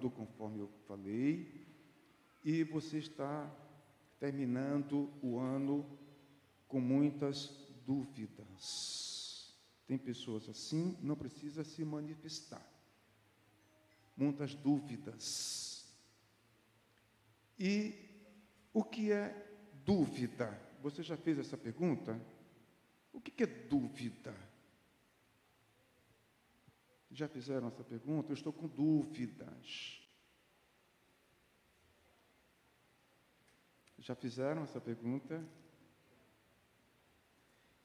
ano, conforme eu falei, e você está terminando o ano com muitas dúvidas. Tem pessoas assim, não precisa se manifestar. Muitas dúvidas. E o que é dúvida? Você já fez essa pergunta? O que é dúvida? Já fizeram essa pergunta? Eu estou com dúvidas. Já fizeram essa pergunta?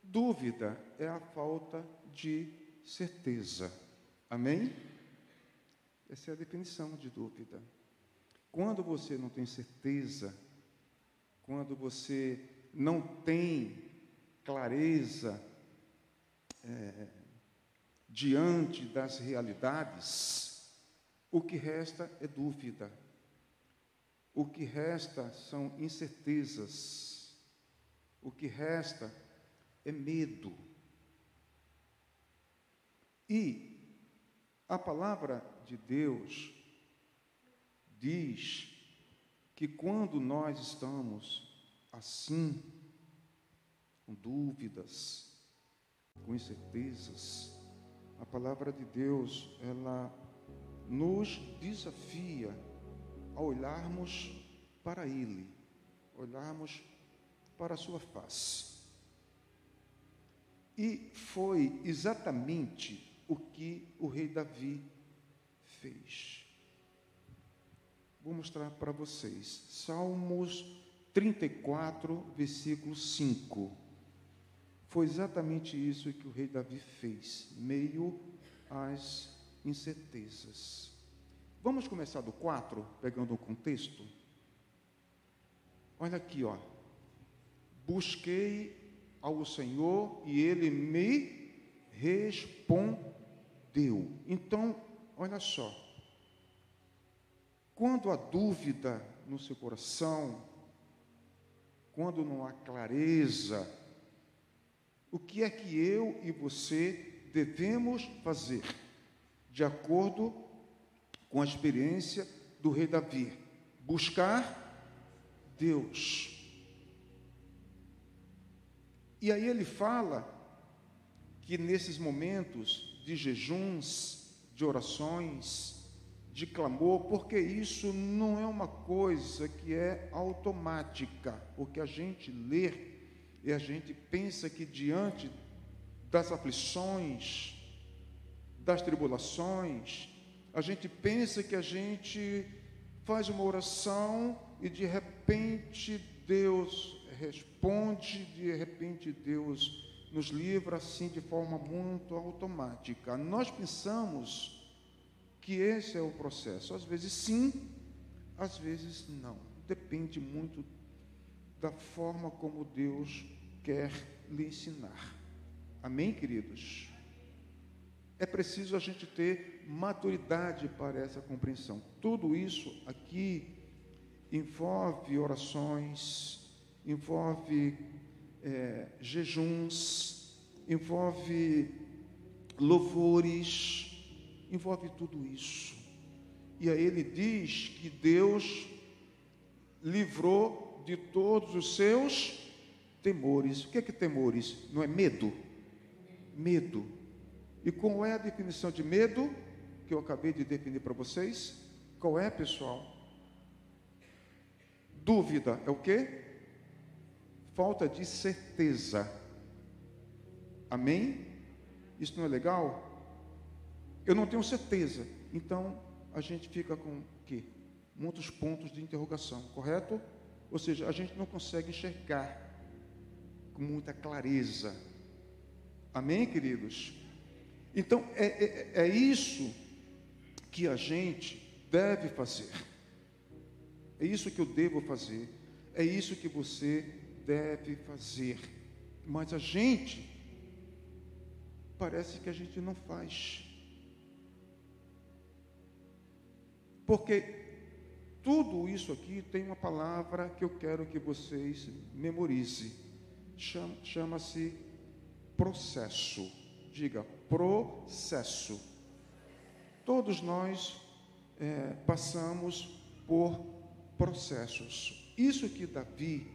Dúvida é a falta de certeza. Amém? Essa é a definição de dúvida. Quando você não tem certeza, quando você não tem clareza é, diante das realidades, o que resta é dúvida. O que resta são incertezas. O que resta é medo. E a palavra de Deus diz que quando nós estamos assim, com dúvidas, com incertezas, a palavra de Deus, ela nos desafia a olharmos para Ele, olharmos para a Sua face. E foi exatamente o que o rei Davi fez. Vou mostrar para vocês. Salmos 34, versículo 5. Foi exatamente isso que o rei Davi fez, meio às incertezas. Vamos começar do 4, pegando o contexto. Olha aqui, ó. Busquei ao Senhor e ele me respondeu. Então, olha só. Quando há dúvida no seu coração, quando não há clareza, o que é que eu e você devemos fazer, de acordo com a experiência do rei Davi? Buscar Deus. E aí ele fala que nesses momentos de jejuns, de orações, de clamor, porque isso não é uma coisa que é automática, porque a gente lê e a gente pensa que diante das aflições, das tribulações, a gente pensa que a gente faz uma oração e de repente Deus responde, de repente Deus nos livra assim de forma muito automática. Nós pensamos que esse é o processo. Às vezes sim, às vezes não. Depende muito da forma como Deus quer lhe ensinar. Amém, queridos? É preciso a gente ter maturidade para essa compreensão. Tudo isso aqui envolve orações, envolve é, jejuns, envolve louvores, envolve tudo isso. E aí ele diz que Deus livrou de todos os seus temores. O que é que temores? Não é medo? Medo. E qual é a definição de medo que eu acabei de definir para vocês? Qual é, pessoal? Dúvida é o quê? Falta de certeza. Amém? Isso não é legal? Eu não tenho certeza. Então, a gente fica com o quê? Muitos pontos de interrogação, correto? Ou seja, a gente não consegue enxergar com muita clareza. Amém, queridos? Então, é, é, é isso que a gente deve fazer. É isso que eu devo fazer. É isso que você deve fazer. Mas a gente, parece que a gente não faz. Porque tudo isso aqui tem uma palavra que eu quero que vocês memorizem chama-se processo. Diga, processo. Todos nós é, passamos por processos. Isso que Davi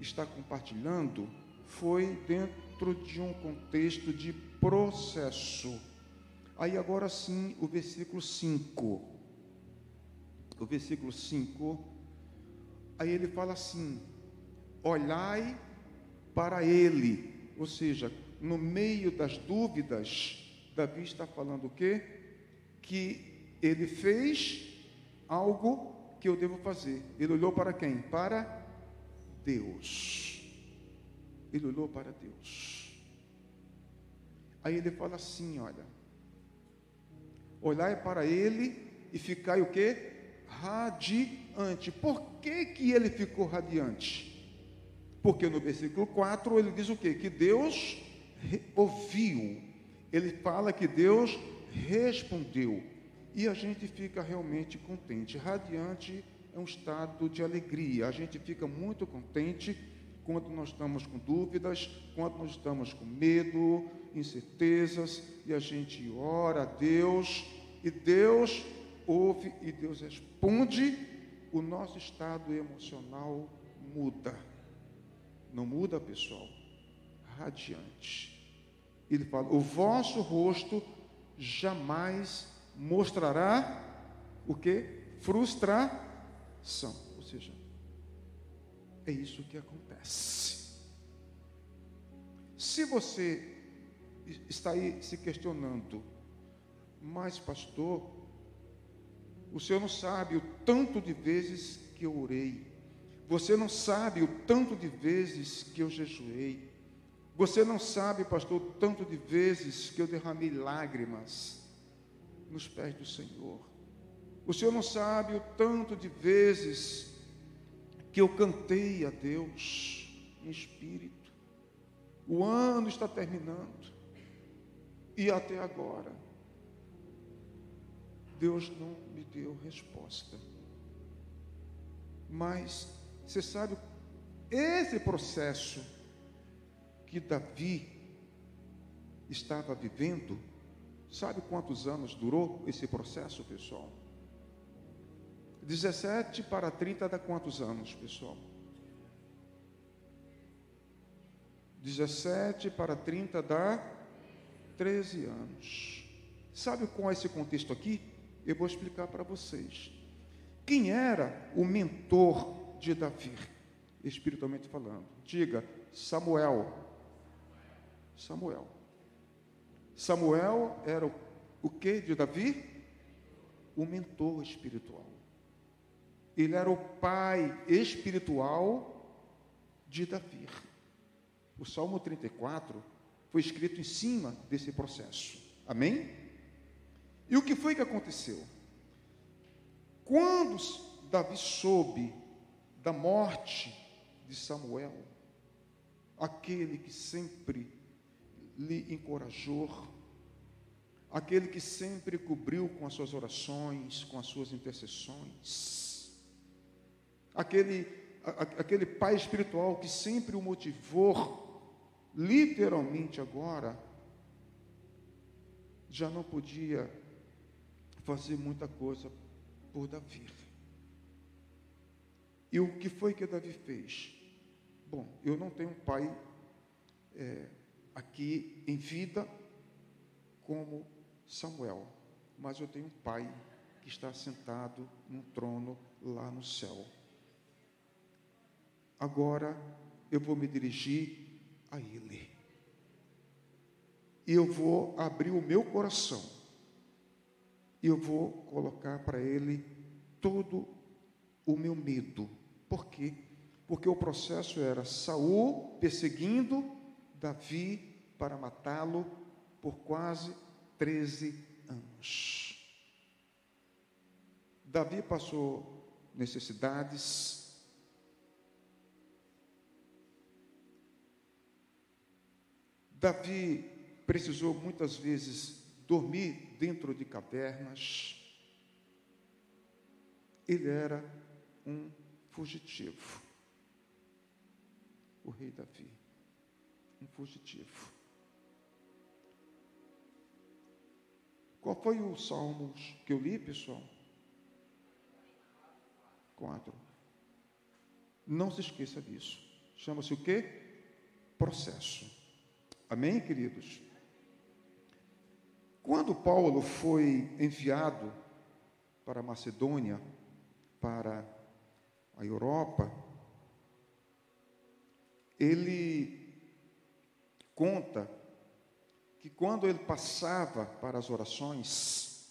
está compartilhando foi dentro de um contexto de processo. Aí agora sim, o versículo 5. O versículo 5, aí ele fala assim: olhai para ele, ou seja, no meio das dúvidas, Davi está falando o quê? Que ele fez algo que eu devo fazer. Ele olhou para quem? Para Deus. Ele olhou para Deus. Aí ele fala assim: olha, olhai para ele e ficai o que? Radiante. Por que, que ele ficou radiante? Porque no versículo 4 ele diz o que? Que Deus ouviu. Ele fala que Deus respondeu. E a gente fica realmente contente. Radiante é um estado de alegria. A gente fica muito contente quando nós estamos com dúvidas, quando nós estamos com medo, incertezas, e a gente ora a Deus, e Deus ouve e Deus responde, o nosso estado emocional muda. Não muda, pessoal? Radiante. Ele fala: o vosso rosto jamais mostrará o que? Frustração. Ou seja, é isso que acontece. Se você está aí se questionando, mas pastor, o senhor não sabe o tanto de vezes que eu orei, você não sabe o tanto de vezes que eu jejuei, você não sabe, pastor, o tanto de vezes que eu derramei lágrimas nos pés do Senhor. O senhor não sabe o tanto de vezes que eu cantei a Deus em espírito. O ano está terminando e até agora Deus não me deu resposta. Mas você sabe esse processo que Davi estava vivendo, sabe quantos anos durou esse processo, pessoal? 17 para 30 dá quantos anos, pessoal? 17 para 30 dá 13 anos. Sabe qual é esse contexto aqui? Eu vou explicar para vocês. Quem era o mentor de Davi, espiritualmente falando? Diga, Samuel. Samuel. Samuel era o, o que de Davi? O mentor espiritual. Ele era o pai espiritual de Davi. O Salmo 34 foi escrito em cima desse processo. Amém? E o que foi que aconteceu? Quando Davi soube da morte de Samuel, aquele que sempre lhe encorajou, aquele que sempre cobriu com as suas orações, com as suas intercessões, aquele, aquele pai espiritual que sempre o motivou, literalmente agora, já não podia fazer muita coisa por Davi. E o que foi que Davi fez? Bom, eu não tenho um pai é, aqui em vida como Samuel, mas eu tenho um pai que está sentado num trono lá no céu. Agora eu vou me dirigir a Ele. E eu vou abrir o meu coração. E eu vou colocar para Ele todo o meu medo. Por quê? Porque o processo era Saul perseguindo Davi para matá-lo por quase 13 anos. Davi passou necessidades, Davi precisou muitas vezes dormir dentro de cavernas. Ele era um fugitivo. O rei Davi, um fugitivo. Qual foi o salmo que eu li, pessoal? Quatro. Não se esqueça disso. Chama-se o quê? Processo. Amém, queridos? Quando Paulo foi enviado para Macedônia, para a Europa, ele conta que quando ele passava para as orações,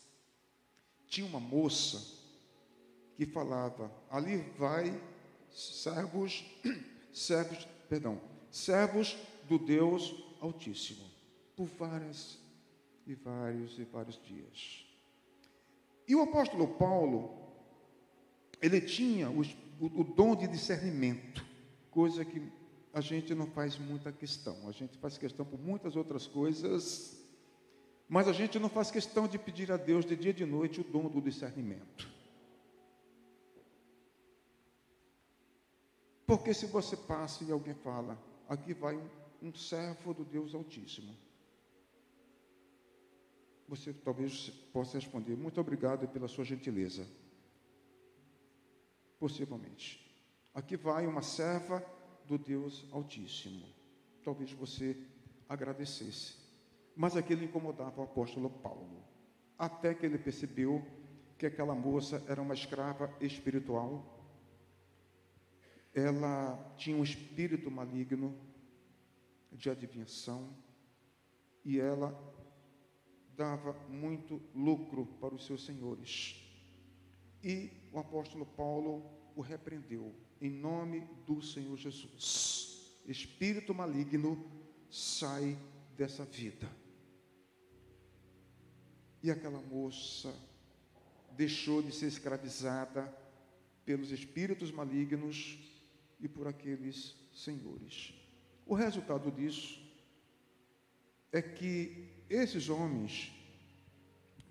tinha uma moça que falava: ali vai servos, servos, perdão, servos do Deus Altíssimo, por várias e vários e vários dias. E o apóstolo Paulo, ele tinha o, o, o dom de discernimento, coisa que a gente não faz muita questão. A gente faz questão por muitas outras coisas, mas a gente não faz questão de pedir a Deus de dia e de noite o dom do discernimento. Porque se você passa e alguém fala, aqui vai um, um servo do Deus Altíssimo. Você talvez possa responder, muito obrigado pela sua gentileza. Possivelmente. Aqui vai uma serva do Deus Altíssimo. Talvez você agradecesse. Mas aquilo incomodava o apóstolo Paulo. Até que ele percebeu que aquela moça era uma escrava espiritual. Ela tinha um espírito maligno de adivinhação e ela dava muito lucro para os seus senhores. E o apóstolo Paulo o repreendeu em nome do Senhor Jesus. Espírito maligno, sai dessa vida. E aquela moça deixou de ser escravizada pelos espíritos malignos e por aqueles senhores. O resultado disso é que esses homens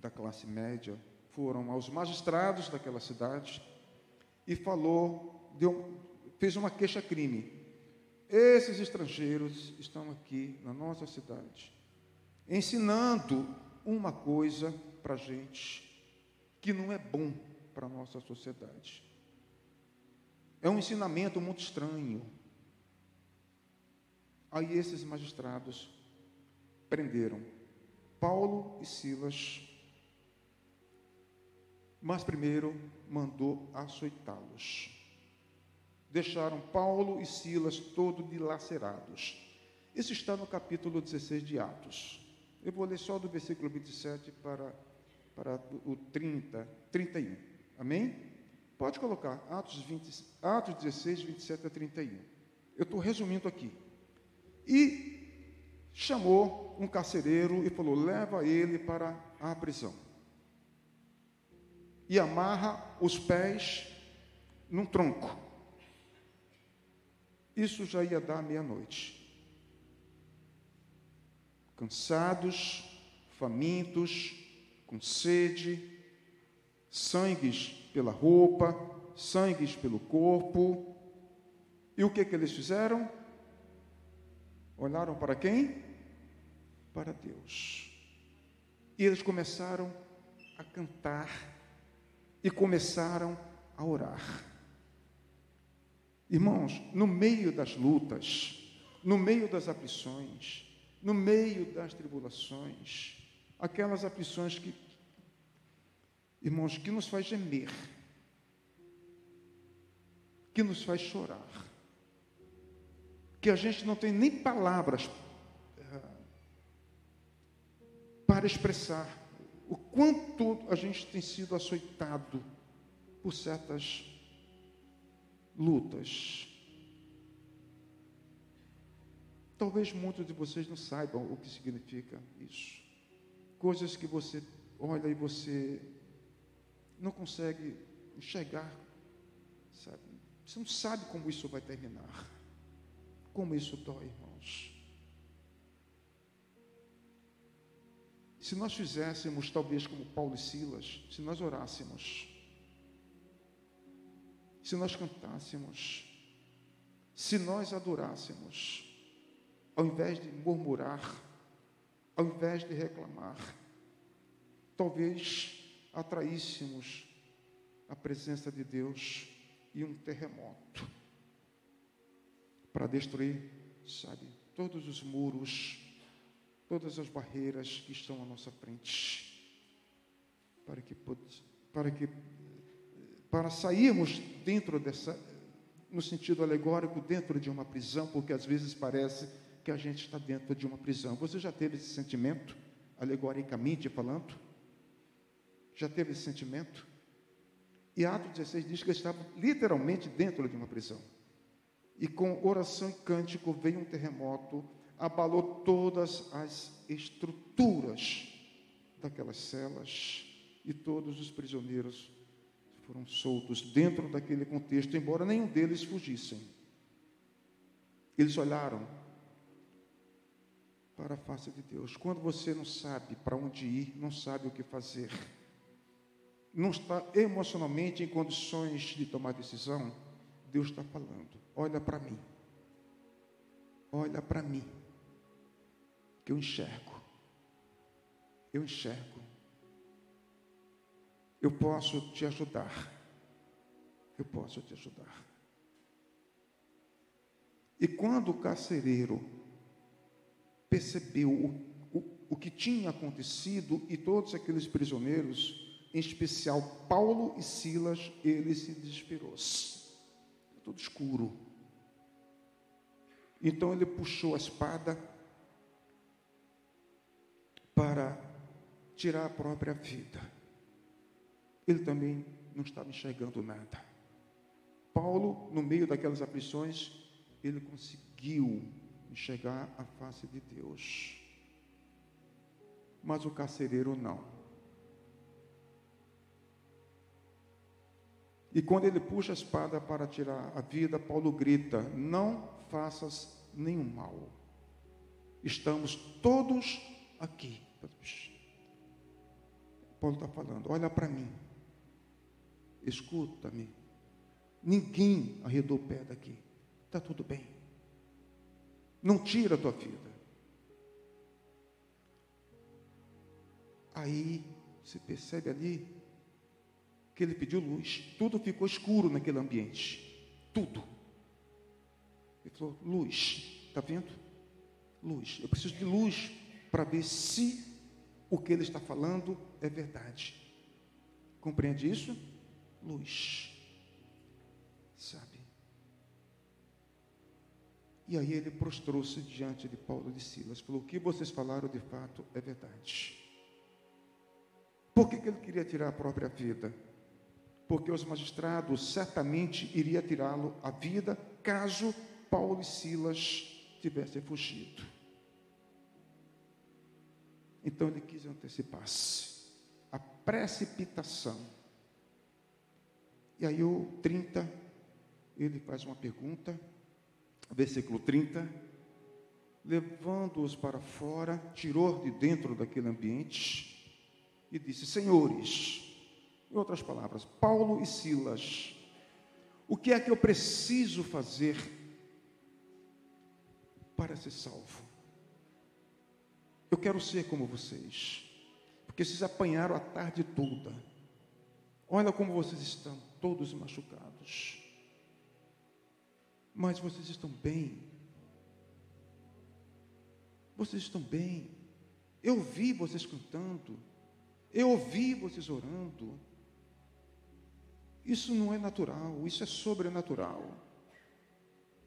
da classe média foram aos magistrados daquela cidade e falou deu, fez uma queixa-crime. Esses estrangeiros estão aqui na nossa cidade, ensinando uma coisa para a gente que não é bom para a nossa sociedade. É um ensinamento muito estranho. Aí esses magistrados prenderam Paulo e Silas, mas primeiro mandou açoitá-los deixaram Paulo e Silas todos dilacerados. Isso está no capítulo 16 de Atos. Eu vou ler só do versículo 27 para, para o 30, 31. Amém? Pode colocar Atos, 20, Atos 16, 27 a 31. Eu estou resumindo aqui. E chamou um carcereiro e falou: leva ele para a prisão. E amarra os pés num tronco isso já ia dar meia-noite. Cansados, famintos, com sede, sangues pela roupa, sangues pelo corpo. E o que, que eles fizeram? Olharam para quem? Para Deus. E eles começaram a cantar e começaram a orar. Irmãos, no meio das lutas, no meio das aflições, no meio das tribulações, aquelas aflições que, irmãos, que nos faz gemer, que nos faz chorar, que a gente não tem nem palavras eh, para expressar o quanto a gente tem sido açoitado por certas lutas. Talvez muitos de vocês não saibam o que significa isso. Coisas que você olha e você não consegue enxergar, sabe? Você não sabe como isso vai terminar. Como isso dói, irmãos. Se nós fizéssemos, talvez como Paulo e Silas, se nós orássemos, se nós cantássemos, se nós adorássemos, ao invés de murmurar, ao invés de reclamar, talvez atraíssemos a presença de Deus e um terremoto para destruir, sabe, todos os muros, todas as barreiras que estão à nossa frente, para que para que para sairmos dentro dessa no sentido alegórico dentro de uma prisão, porque às vezes parece que a gente está dentro de uma prisão. Você já teve esse sentimento, alegoricamente falando? Já teve esse sentimento? E Atos 16 diz que eles literalmente dentro de uma prisão. E com oração e cântico veio um terremoto, abalou todas as estruturas daquelas celas e todos os prisioneiros foram soltos dentro daquele contexto, embora nenhum deles fugissem. Eles olharam para a face de Deus. Quando você não sabe para onde ir, não sabe o que fazer, não está emocionalmente em condições de tomar decisão, Deus está falando: olha para mim, olha para mim, que eu enxergo, eu enxergo, eu posso te ajudar, eu posso te ajudar. E quando o carcereiro percebeu o, o, o que tinha acontecido e todos aqueles prisioneiros, em especial Paulo e Silas, ele se desesperou. Tudo escuro. Então ele puxou a espada para tirar a própria vida. Ele também não estava enxergando nada. Paulo, no meio daquelas aflições, ele conseguiu enxergar a face de Deus. Mas o carcereiro não. E quando ele puxa a espada para tirar a vida, Paulo grita: Não faças nenhum mal. Estamos todos aqui. Paulo está falando: Olha para mim, escuta-me. Ninguém arredou o pé daqui. Está tudo bem. Não tira a tua vida. Aí você percebe ali que ele pediu luz. Tudo ficou escuro naquele ambiente. Tudo. Ele falou: luz. Está vendo? Luz. Eu preciso de luz para ver se o que ele está falando é verdade. Compreende isso? Luz. Sabe? E aí ele prostrou-se diante de Paulo e de Silas. Falou: O que vocês falaram de fato é verdade. Por que, que ele queria tirar a própria vida? porque os magistrados certamente iriam tirá-lo à vida caso Paulo e Silas tivessem fugido. Então ele quis antecipar-se. A precipitação. E aí o 30, ele faz uma pergunta, versículo 30, levando-os para fora, tirou de dentro daquele ambiente e disse: Senhores, em outras palavras, Paulo e Silas, o que é que eu preciso fazer para ser salvo? Eu quero ser como vocês, porque vocês apanharam a tarde toda. Olha como vocês estão, todos machucados. Mas vocês estão bem. Vocês estão bem. Eu vi vocês cantando. Eu ouvi vocês orando. Isso não é natural, isso é sobrenatural.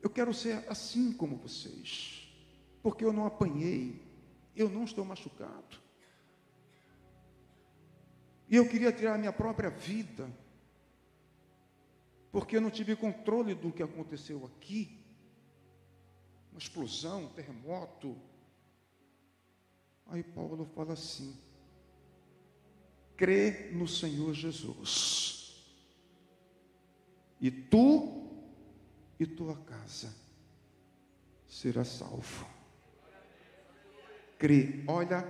Eu quero ser assim como vocês, porque eu não apanhei, eu não estou machucado. E eu queria tirar a minha própria vida, porque eu não tive controle do que aconteceu aqui uma explosão, um terremoto. Aí Paulo fala assim: crê no Senhor Jesus e tu e tua casa será salvo. Crê, olha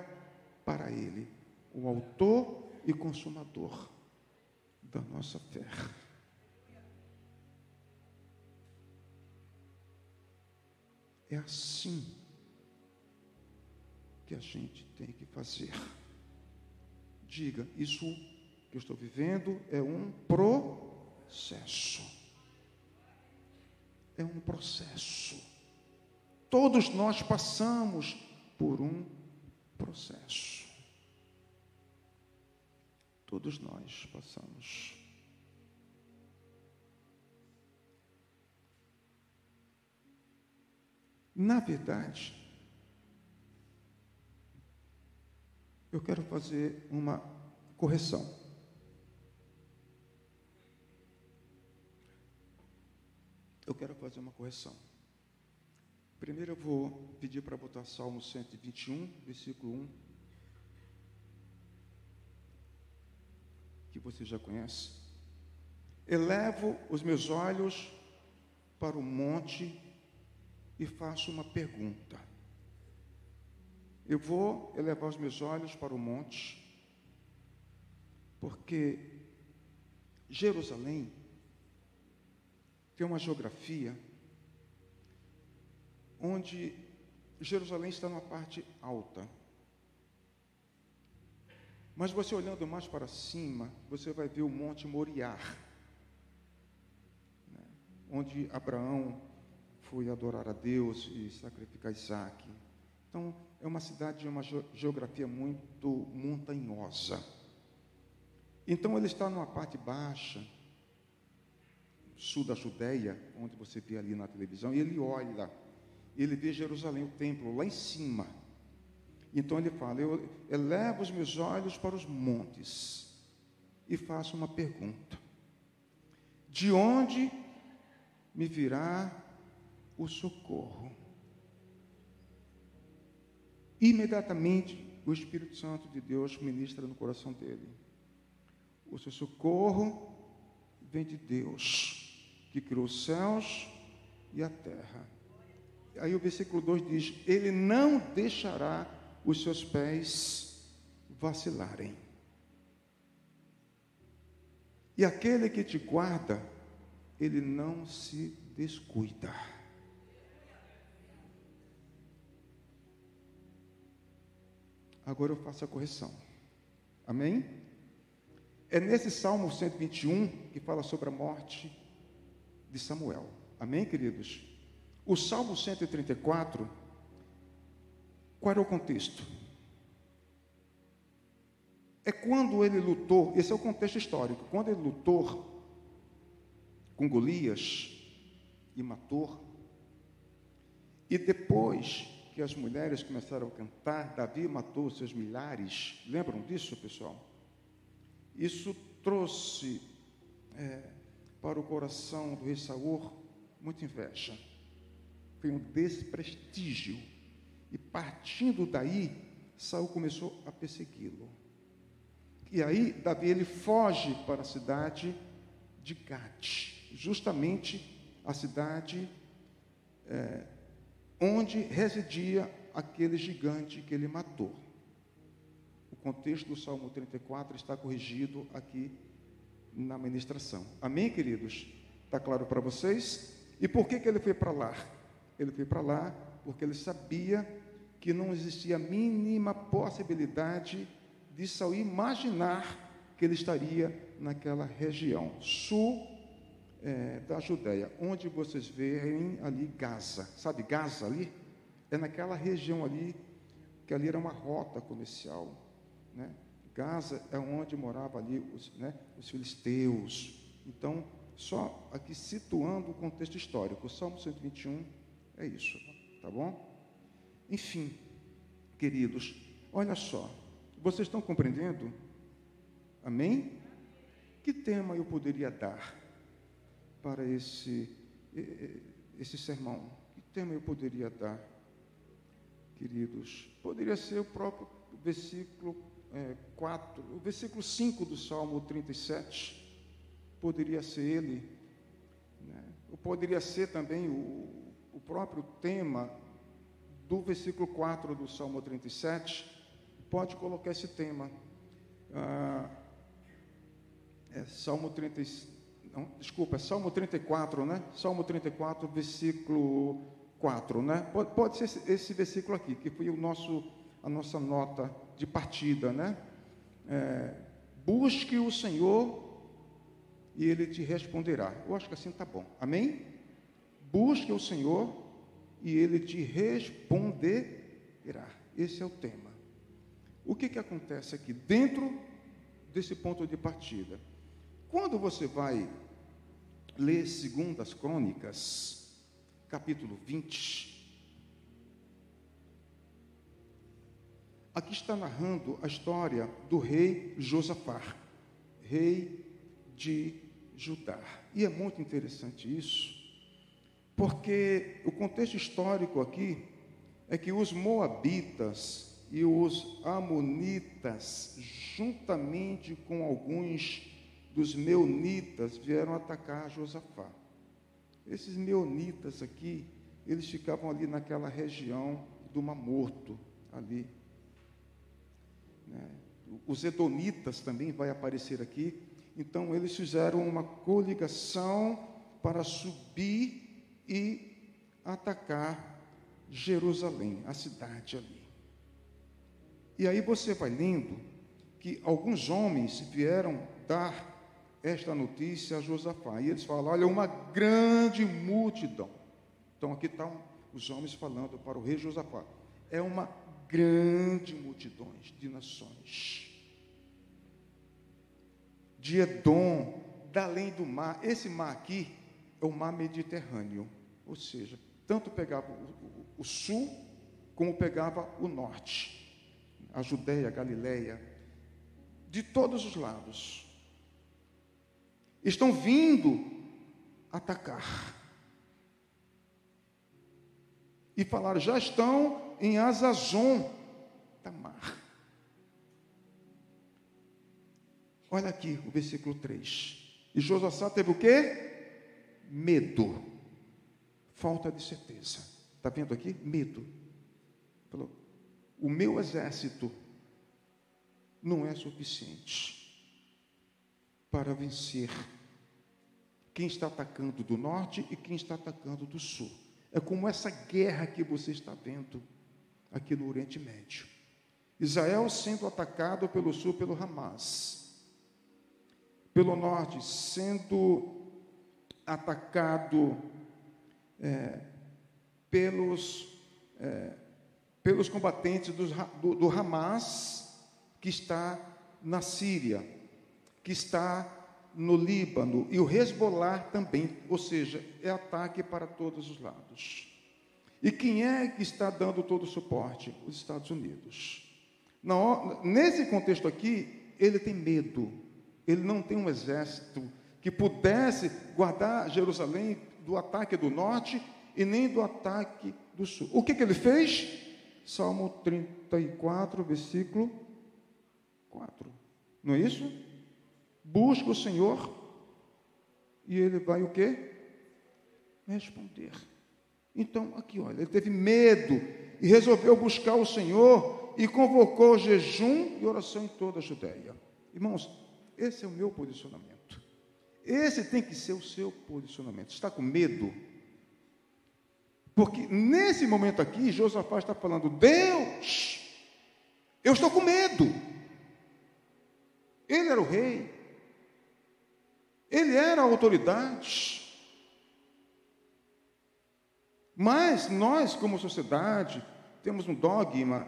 para Ele, o Autor e Consumador da nossa fé. É assim que a gente tem que fazer. Diga, isso que eu estou vivendo é um pro processo. é um processo. Todos nós passamos por um processo. Todos nós passamos. Na verdade, eu quero fazer uma correção. Eu quero fazer uma correção. Primeiro eu vou pedir para botar Salmo 121, versículo 1. Que você já conhece. Elevo os meus olhos para o monte e faço uma pergunta. Eu vou elevar os meus olhos para o monte, porque Jerusalém tem uma geografia onde Jerusalém está numa parte alta. Mas você olhando mais para cima, você vai ver o Monte Moriar, né, onde Abraão foi adorar a Deus e sacrificar Isaac. Então, é uma cidade de uma geografia muito montanhosa. Então, ele está numa parte baixa, sul da Judéia, onde você vê ali na televisão, e ele olha ele vê Jerusalém, o templo, lá em cima. Então ele fala: Eu elevo os meus olhos para os montes e faço uma pergunta: De onde me virá o socorro? Imediatamente o Espírito Santo de Deus ministra no coração dele. O seu socorro vem de Deus, que criou os céus e a terra aí o versículo 2 diz: Ele não deixará os seus pés vacilarem. E aquele que te guarda, ele não se descuida. Agora eu faço a correção. Amém? É nesse Salmo 121 que fala sobre a morte de Samuel. Amém, queridos? O Salmo 134, qual era o contexto? É quando ele lutou, esse é o contexto histórico, quando ele lutou com Golias e matou, e depois que as mulheres começaram a cantar, Davi matou seus milhares, lembram disso, pessoal? Isso trouxe é, para o coração do rei Saul muita inveja foi um desprestígio. E partindo daí, Saul começou a persegui-lo. E aí, Davi ele foge para a cidade de Gate, justamente a cidade é, onde residia aquele gigante que ele matou. O contexto do Salmo 34 está corrigido aqui na ministração. Amém, queridos? Está claro para vocês? E por que, que ele foi para lá? Ele foi para lá porque ele sabia que não existia a mínima possibilidade de Saul imaginar que ele estaria naquela região sul é, da Judéia, onde vocês veem ali Gaza. Sabe Gaza ali? É naquela região ali, que ali era uma rota comercial. Né? Gaza é onde moravam ali os, né, os filisteus. Então, só aqui situando o contexto histórico, o Salmo 121 é isso, tá bom? Enfim, queridos, olha só, vocês estão compreendendo? Amém? Que tema eu poderia dar para esse, esse sermão? Que tema eu poderia dar, queridos? Poderia ser o próprio versículo é, 4, o versículo 5 do Salmo 37, poderia ser ele, né? ou poderia ser também o, o próprio tema do versículo 4 do Salmo 37, pode colocar esse tema. Ah, é Salmo 30, não, desculpa, é Salmo 34, né? Salmo 34, versículo 4, né? Pode, pode ser esse, esse, versículo aqui, que foi o nosso, a nossa nota de partida, né? É, busque o Senhor e Ele te responderá. Eu acho que assim está bom. Amém? Busque o Senhor e ele te responderá. Esse é o tema. O que, que acontece aqui dentro desse ponto de partida? Quando você vai ler Segundas Crônicas, capítulo 20, aqui está narrando a história do rei Josafá, rei de Judá. E é muito interessante isso, porque o contexto histórico aqui é que os moabitas e os amonitas, juntamente com alguns dos meunitas, vieram atacar Josafá. Esses meunitas aqui, eles ficavam ali naquela região do Mar Morto, ali. Né? Os edomitas também vai aparecer aqui. Então, eles fizeram uma coligação para subir e atacar Jerusalém, a cidade ali. E aí você vai lendo que alguns homens vieram dar esta notícia a Josafá. E eles falam: olha, uma grande multidão. Então aqui estão os homens falando para o rei Josafá. É uma grande multidão de nações. De Edom, da além do mar. Esse mar aqui é o mar Mediterrâneo. Ou seja, tanto pegava o, sul, como pegava o norte. A Judéia, a Galileia, de todos os lados. Estão vindo atacar. E falaram, já estão em Azazon, Tamar. Olha aqui o versículo 3. E Josafá teve o quê? Medo falta de certeza. Está vendo aqui? Medo. Falou, o meu exército não é suficiente para vencer quem está atacando do norte e quem está atacando do sul. É como essa guerra que você está vendo aqui no Oriente Médio. Israel sendo atacado pelo sul pelo Hamas. Pelo norte sendo atacado é, pelos, é, pelos combatentes do, do, do Hamas, que está na Síria, que está no Líbano, e o Hezbollah também, ou seja, é ataque para todos os lados. E quem é que está dando todo o suporte? Os Estados Unidos. Na, nesse contexto aqui, ele tem medo, ele não tem um exército que pudesse guardar Jerusalém do ataque do norte e nem do ataque do sul. O que, que ele fez? Salmo 34, versículo 4. Não é isso? Busca o Senhor e ele vai o quê? Responder. Então, aqui, olha, ele teve medo e resolveu buscar o Senhor e convocou jejum e oração em toda a Judéia. Irmãos, esse é o meu posicionamento. Esse tem que ser o seu posicionamento. Está com medo? Porque nesse momento aqui, Josafá está falando: Deus, eu estou com medo. Ele era o rei, ele era a autoridade. Mas nós, como sociedade, temos um dogma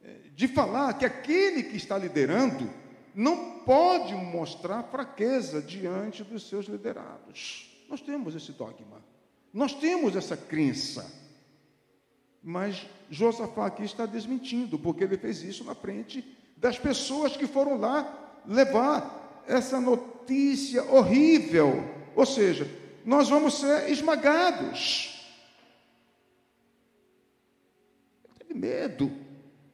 eh, de falar que aquele que está liderando não pode mostrar fraqueza diante dos seus liderados. Nós temos esse dogma, nós temos essa crença. Mas Josafá aqui está desmentindo, porque ele fez isso na frente das pessoas que foram lá levar essa notícia horrível. Ou seja, nós vamos ser esmagados. Ele teve medo.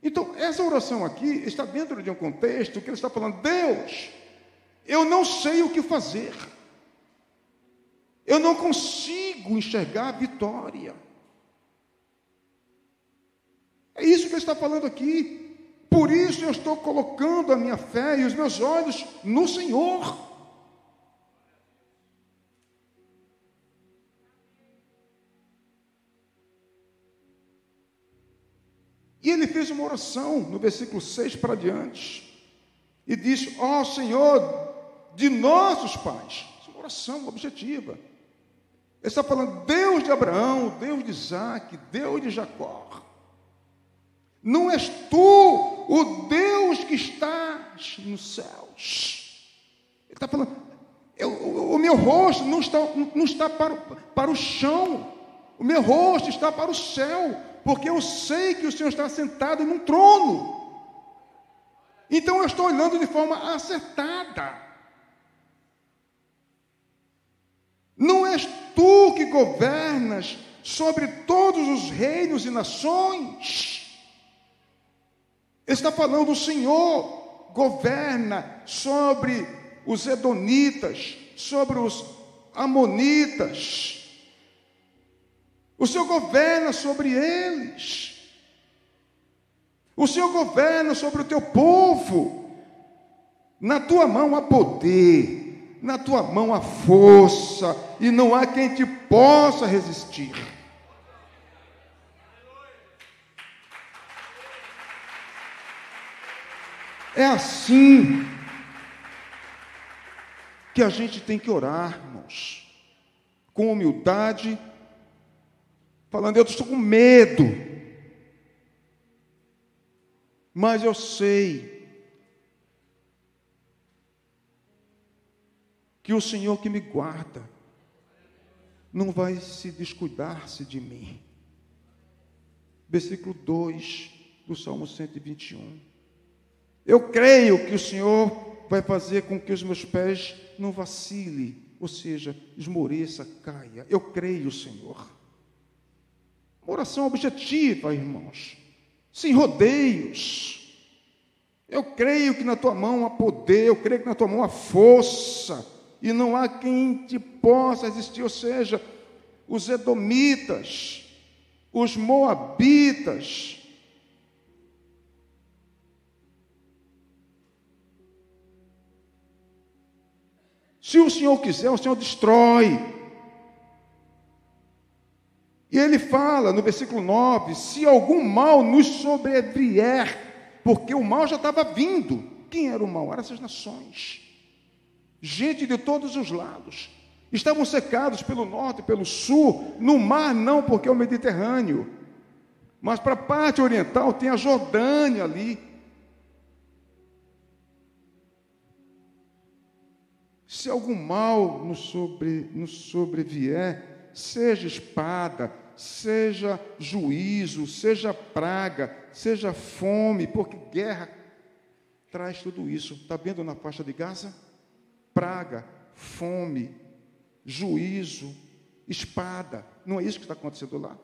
Então, essa oração aqui está dentro de um contexto que ele está falando: Deus, eu não sei o que fazer, eu não consigo enxergar a vitória. É isso que ele está falando aqui. Por isso eu estou colocando a minha fé e os meus olhos no Senhor. E ele fez uma oração no versículo 6 para diante. E diz: Ó oh, Senhor, de nossos pais. É uma oração objetiva. Ele está falando Deus de Abraão, Deus de Isaac, Deus de Jacó. Não és tu o Deus que estás nos céus. Ele está falando, eu, o, o, meu rosto não está, não está para, para o chão, o meu rosto está para o céu, porque eu sei que o Senhor está sentado em um trono. Então eu estou olhando de forma acertada. Não és tu que governas sobre todos os reinos e nações. Está falando o Senhor governa sobre os edonitas, sobre os amonitas. O Senhor governa sobre eles. O Senhor governa sobre o teu povo. Na tua mão há poder, na tua mão há força, e não há quem te possa resistir. É assim que a gente tem que orar, irmãos, com humildade, falando, eu estou com medo, mas eu sei que o Senhor que me guarda não vai se descuidar-se de mim. Versículo 2 do Salmo 121. Eu creio que o Senhor vai fazer com que os meus pés não vacile, ou seja, esmoreça, caia. Eu creio, Senhor. Uma oração objetiva, irmãos, sem rodeios. Eu creio que na tua mão há poder, eu creio que na tua mão há força, e não há quem te possa resistir, ou seja, os edomitas, os moabitas, Se o Senhor quiser, o Senhor destrói. E ele fala no versículo 9: se algum mal nos sobrevier, porque o mal já estava vindo. Quem era o mal? Eram essas nações. Gente de todos os lados. Estavam secados pelo norte, pelo sul, no mar não, porque é o Mediterrâneo. Mas para a parte oriental tem a Jordânia ali. Se algum mal nos, sobre, nos sobrevier, seja espada, seja juízo, seja praga, seja fome, porque guerra traz tudo isso. Está vendo na faixa de Gaza? Praga, fome, juízo, espada. Não é isso que está acontecendo lá?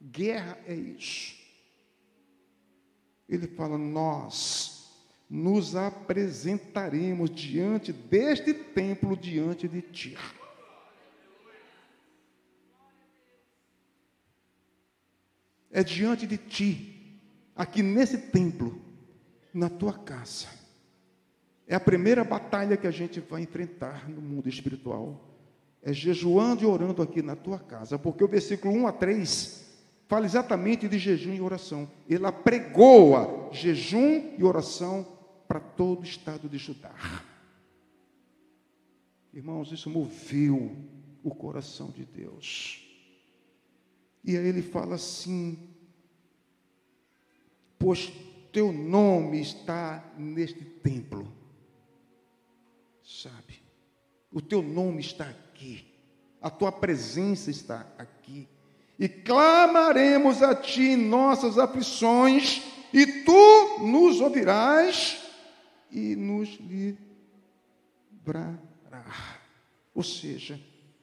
Guerra é isso. Ele fala, nós nos apresentaremos diante deste templo, diante de ti. É diante de ti, aqui nesse templo, na tua casa. É a primeira batalha que a gente vai enfrentar no mundo espiritual. É jejuando e orando aqui na tua casa, porque o versículo 1 a 3 fala exatamente de jejum e oração. Ele apregoa jejum e oração para todo o estado de Judá. Irmãos, isso moveu o coração de Deus. E aí ele fala assim: Pois teu nome está neste templo, sabe? O teu nome está aqui, a tua presença está aqui, e clamaremos a ti em nossas aflições, e tu nos ouvirás e nos livrará. Ou seja,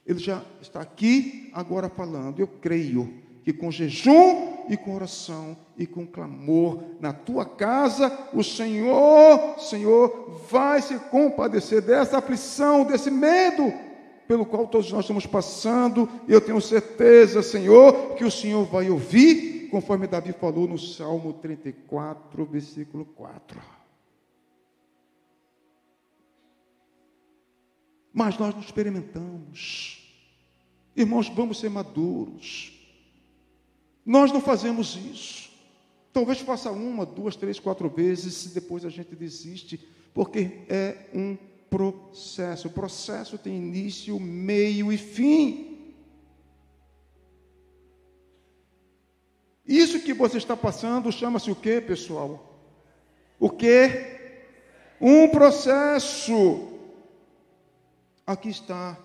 ele já está aqui agora falando. Eu creio que com jejum e com oração e com clamor na tua casa, o Senhor, Senhor, vai se compadecer dessa aflição, desse medo pelo qual todos nós estamos passando. Eu tenho certeza, Senhor, que o Senhor vai ouvir, conforme Davi falou no Salmo 34, versículo 4. mas nós não experimentamos. Irmãos, vamos ser maduros. Nós não fazemos isso. Talvez faça uma, duas, três, quatro vezes, e depois a gente desiste, porque é um processo. O processo tem início, meio e fim. Isso que você está passando chama-se o que, pessoal? O que? Um processo. Aqui está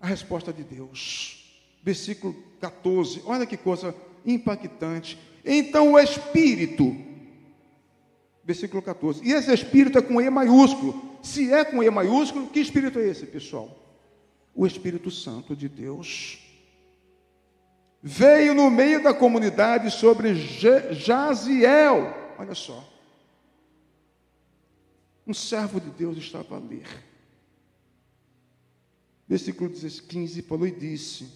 a resposta de Deus. Versículo 14. Olha que coisa impactante. Então o Espírito, versículo 14. E esse Espírito é com E maiúsculo. Se é com E maiúsculo, que Espírito é esse, pessoal? O Espírito Santo de Deus. Veio no meio da comunidade sobre Jaziel. Olha só. Um servo de Deus estava a ler. Versículo 15 falou e disse: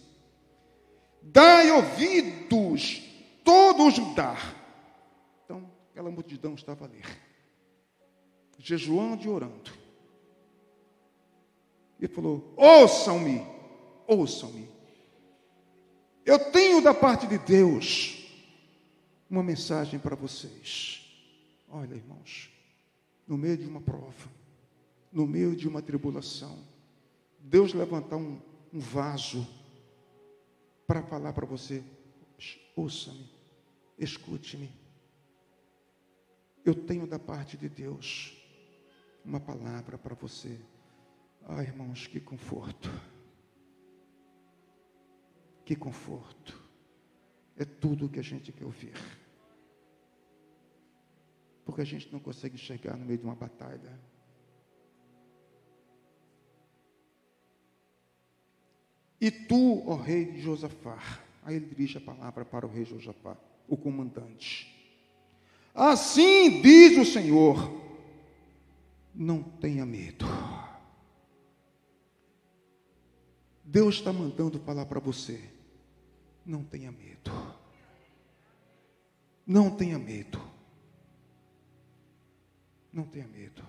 Dai ouvidos, todo o Judá. Então, aquela multidão estava a ler, jejuando e orando. E falou: Ouçam-me, ouçam-me. Eu tenho da parte de Deus uma mensagem para vocês. Olha, irmãos, no meio de uma prova, no meio de uma tribulação, Deus levantar um, um vaso para falar para você: ouça-me, escute-me. Eu tenho da parte de Deus uma palavra para você. Ah, irmãos, que conforto. Que conforto. É tudo o que a gente quer ouvir porque a gente não consegue enxergar no meio de uma batalha. E tu, ó rei Josafá, aí ele dirige a palavra para o rei Josafá, o comandante. Assim diz o Senhor: não tenha medo. Deus está mandando falar para você: não tenha medo. Não tenha medo. Não tenha medo.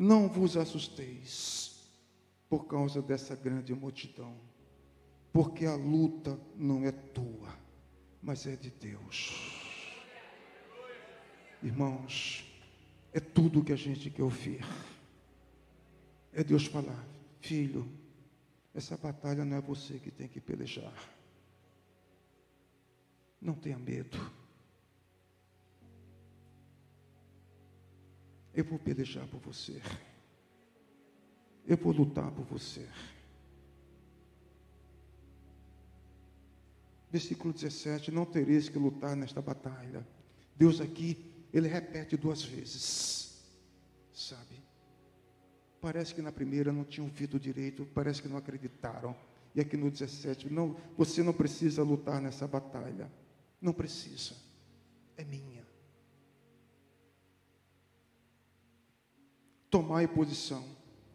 Não vos assusteis por causa dessa grande multidão, porque a luta não é tua, mas é de Deus. Irmãos, é tudo que a gente quer ouvir. É Deus falar, filho, essa batalha não é você que tem que pelejar. Não tenha medo. Eu vou pelejar por você. Eu vou lutar por você. Versículo 17: Não tereis que lutar nesta batalha. Deus aqui, ele repete duas vezes. Sabe? Parece que na primeira não tinham ouvido direito, parece que não acreditaram. E aqui no 17, não, você não precisa lutar nessa batalha. Não precisa, é minha. Tomai posição,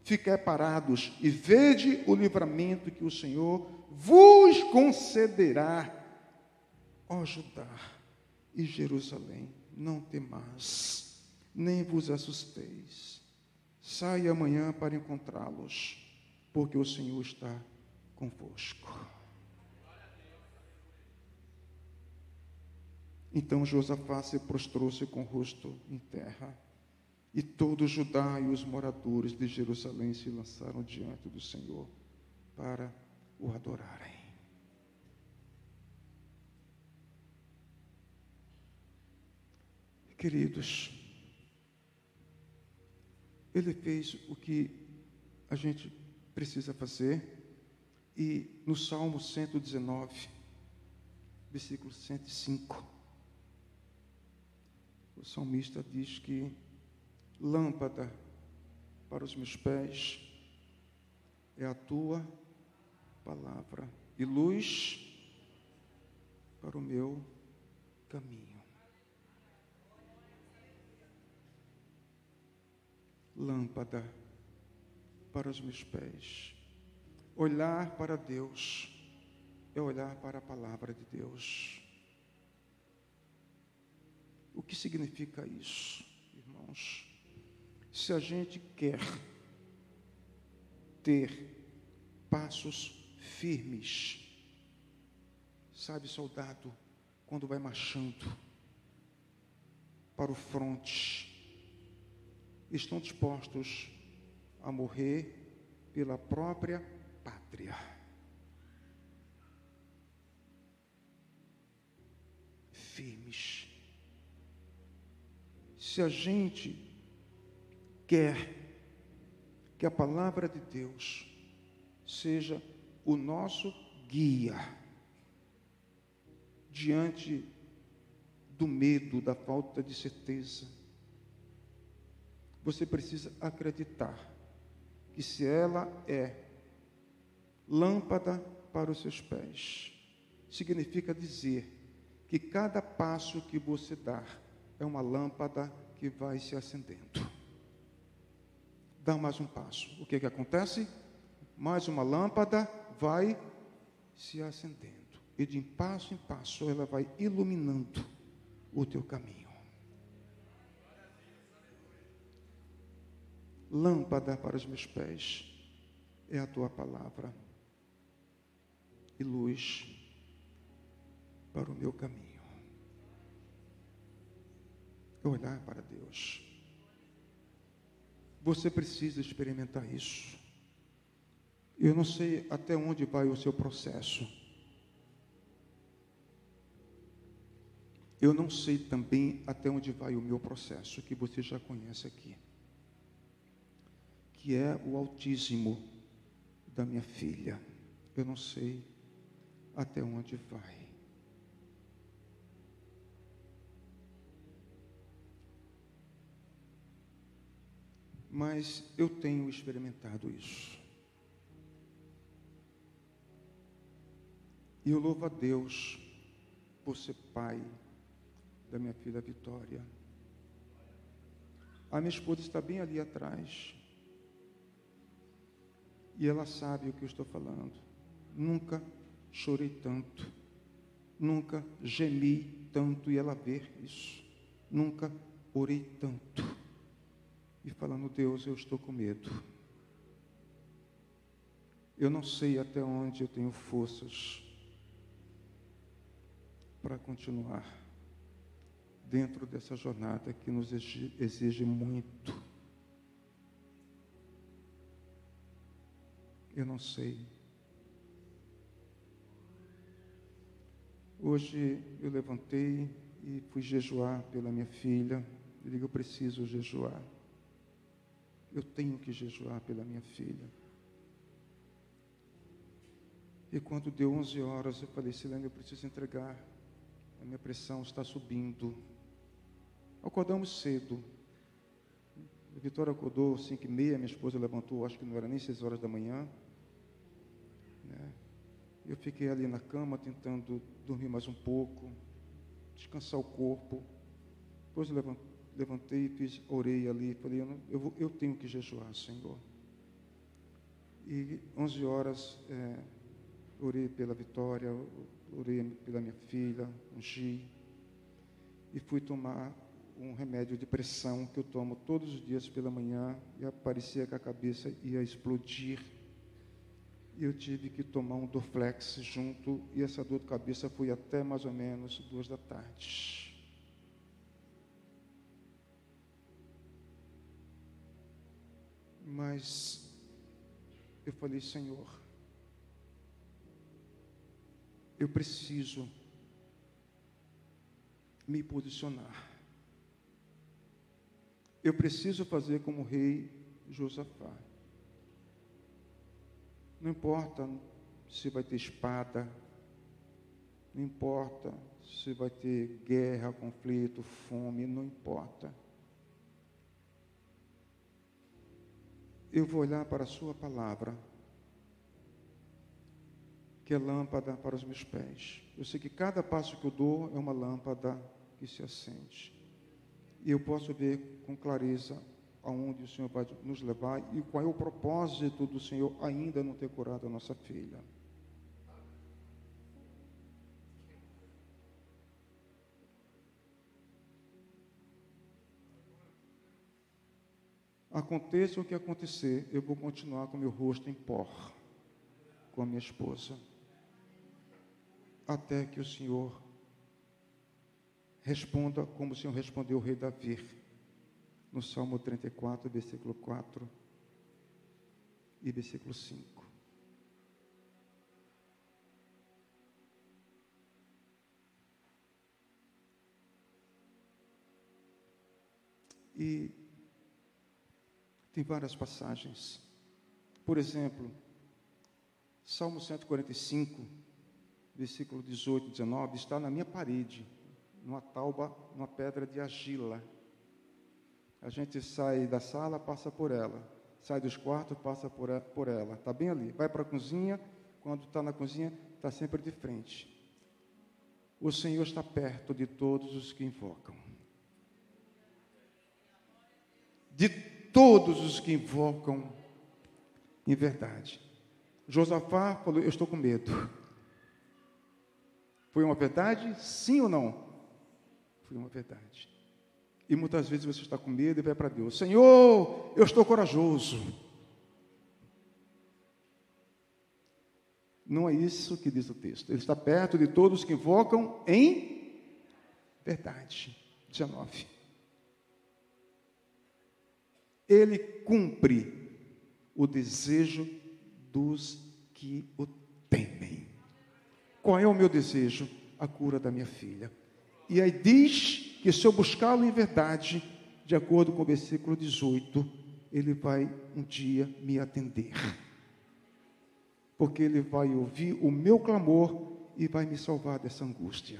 fiquai parados e vede o livramento que o Senhor vos concederá, ó Judá e Jerusalém. Não temais, nem vos assusteis. Saia amanhã para encontrá-los, porque o Senhor está convosco. Então Josafá se prostrou-se com o rosto em terra, e todo Judá e os moradores de Jerusalém se lançaram diante do Senhor para o adorarem. Queridos, ele fez o que a gente precisa fazer, e no Salmo 119, versículo 105, o salmista diz que lâmpada para os meus pés é a tua palavra e luz para o meu caminho. Lâmpada para os meus pés. Olhar para Deus é olhar para a palavra de Deus. O que significa isso, irmãos? Se a gente quer ter passos firmes, sabe, soldado, quando vai marchando para o fronte, estão dispostos a morrer pela própria pátria. Firmes. Se a gente quer que a palavra de Deus seja o nosso guia diante do medo, da falta de certeza. Você precisa acreditar que se ela é lâmpada para os seus pés, significa dizer que cada passo que você dar é uma lâmpada que vai se acendendo. Dá mais um passo. O que, que acontece? Mais uma lâmpada vai se acendendo. E de passo em passo ela vai iluminando o teu caminho. Lâmpada para os meus pés é a tua palavra e luz para o meu caminho. Olhar para Deus. Você precisa experimentar isso. Eu não sei até onde vai o seu processo. Eu não sei também até onde vai o meu processo, que você já conhece aqui, que é o autismo da minha filha. Eu não sei até onde vai. Mas eu tenho experimentado isso. E eu louvo a Deus por ser pai da minha filha Vitória. A minha esposa está bem ali atrás. E ela sabe o que eu estou falando. Nunca chorei tanto. Nunca gemi tanto e ela vê isso. Nunca orei tanto. E falando, Deus, eu estou com medo. Eu não sei até onde eu tenho forças para continuar dentro dessa jornada que nos exige muito. Eu não sei. Hoje eu levantei e fui jejuar pela minha filha. Eu digo, eu preciso jejuar. Eu tenho que jejuar pela minha filha. E quando deu 11 horas, eu falei, Silene, eu preciso entregar. A minha pressão está subindo. Acordamos cedo. A Vitória acordou cinco e meia, minha esposa levantou, acho que não era nem seis horas da manhã. Né? Eu fiquei ali na cama tentando dormir mais um pouco, descansar o corpo. Depois levantei, fiz, orei ali, falei, eu, não, eu, vou, eu tenho que jejuar, Senhor. E 11 horas, é, orei pela Vitória, orei pela minha filha, ungi, e fui tomar um remédio de pressão que eu tomo todos os dias pela manhã e parecia que a cabeça ia explodir. E eu tive que tomar um Dorflex junto e essa dor de cabeça foi até mais ou menos duas da tarde. Mas eu falei, Senhor, eu preciso me posicionar. Eu preciso fazer como o rei Josafá. Não importa se vai ter espada, não importa se vai ter guerra, conflito, fome, não importa. Eu vou olhar para a Sua palavra, que é lâmpada para os meus pés. Eu sei que cada passo que eu dou é uma lâmpada que se acende e eu posso ver com clareza aonde o Senhor vai nos levar e qual é o propósito do Senhor ainda não ter curado a nossa filha. Aconteça o que acontecer, eu vou continuar com meu rosto em pó, com a minha esposa, até que o Senhor Responda como o Senhor respondeu o rei Davi, no Salmo 34, versículo 4 e versículo 5. E tem várias passagens. Por exemplo, Salmo 145, versículo 18 e 19, está na minha parede, numa tauba, numa pedra de argila. A gente sai da sala, passa por ela. Sai dos quartos, passa por ela. Está bem ali. Vai para a cozinha, quando está na cozinha, está sempre de frente. O Senhor está perto de todos os que invocam. De todos os que invocam em verdade. Josafá falou: Eu estou com medo. Foi uma verdade? Sim ou não? Foi uma verdade. E muitas vezes você está com medo e vai para Deus: Senhor, eu estou corajoso. Não é isso que diz o texto. Ele está perto de todos que invocam em verdade. 19. Ele cumpre o desejo dos que o temem. Qual é o meu desejo? A cura da minha filha. E aí diz que se eu buscá-lo em verdade, de acordo com o versículo 18, ele vai um dia me atender. Porque ele vai ouvir o meu clamor e vai me salvar dessa angústia.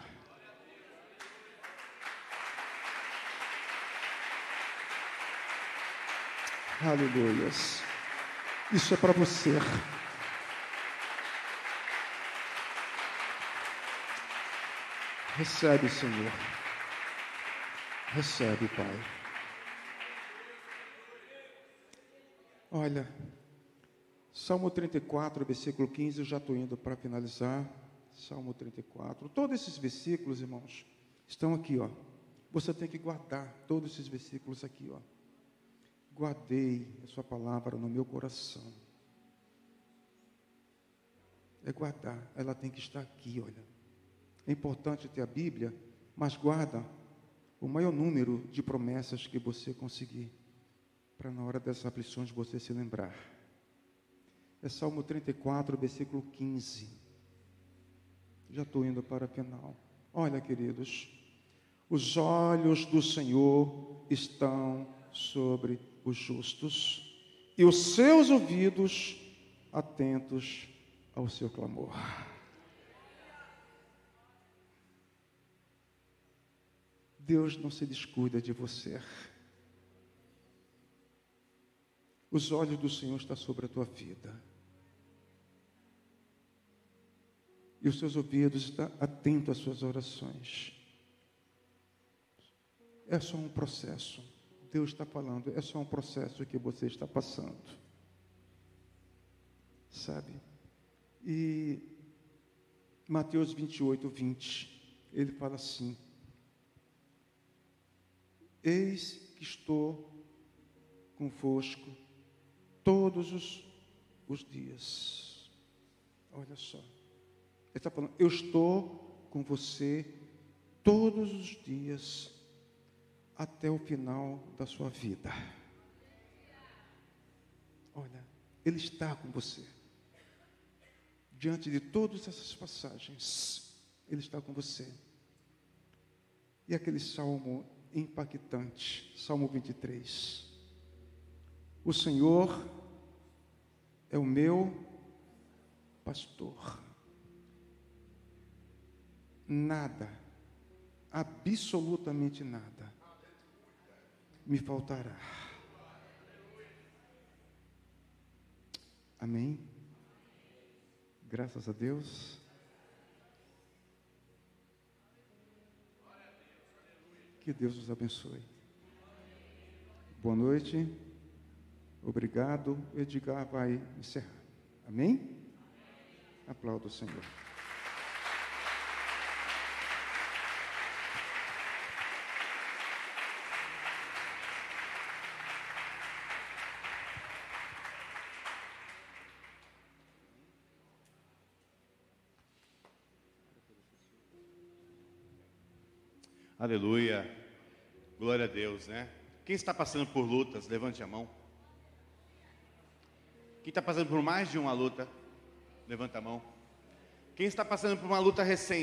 Aleluias. Isso é para você. Recebe, Senhor. Recebe, Pai. Olha, Salmo 34, versículo 15, eu já estou indo para finalizar. Salmo 34. Todos esses versículos, irmãos, estão aqui, ó. Você tem que guardar todos esses versículos aqui, ó guardei a sua palavra no meu coração. É guardar, ela tem que estar aqui, olha. É importante ter a Bíblia, mas guarda o maior número de promessas que você conseguir, para na hora dessas aflições você se lembrar. É Salmo 34, versículo 15. Já estou indo para o final. Olha, queridos, os olhos do Senhor estão sobre os justos e os seus ouvidos atentos ao seu clamor. Deus não se descuida de você. Os olhos do Senhor estão sobre a tua vida. E os seus ouvidos estão atentos às suas orações. É só um processo. Deus está falando, é só um processo que você está passando. Sabe? E Mateus 28, 20, ele fala assim: Eis que estou convosco todos os, os dias. Olha só. Ele está falando, eu estou com você todos os dias até o final da sua vida. Olha, Ele está com você. Diante de todas essas passagens, Ele está com você. E aquele salmo impactante, Salmo 23. O Senhor é o meu pastor. Nada, absolutamente nada, me faltará. Amém? Graças a Deus. Que Deus os abençoe. Boa noite. Obrigado. Edgar vai encerrar. Amém? Aplauda o Senhor. Aleluia. Glória a Deus, né? Quem está passando por lutas, levante a mão. Quem está passando por mais de uma luta, levanta a mão. Quem está passando por uma luta recente,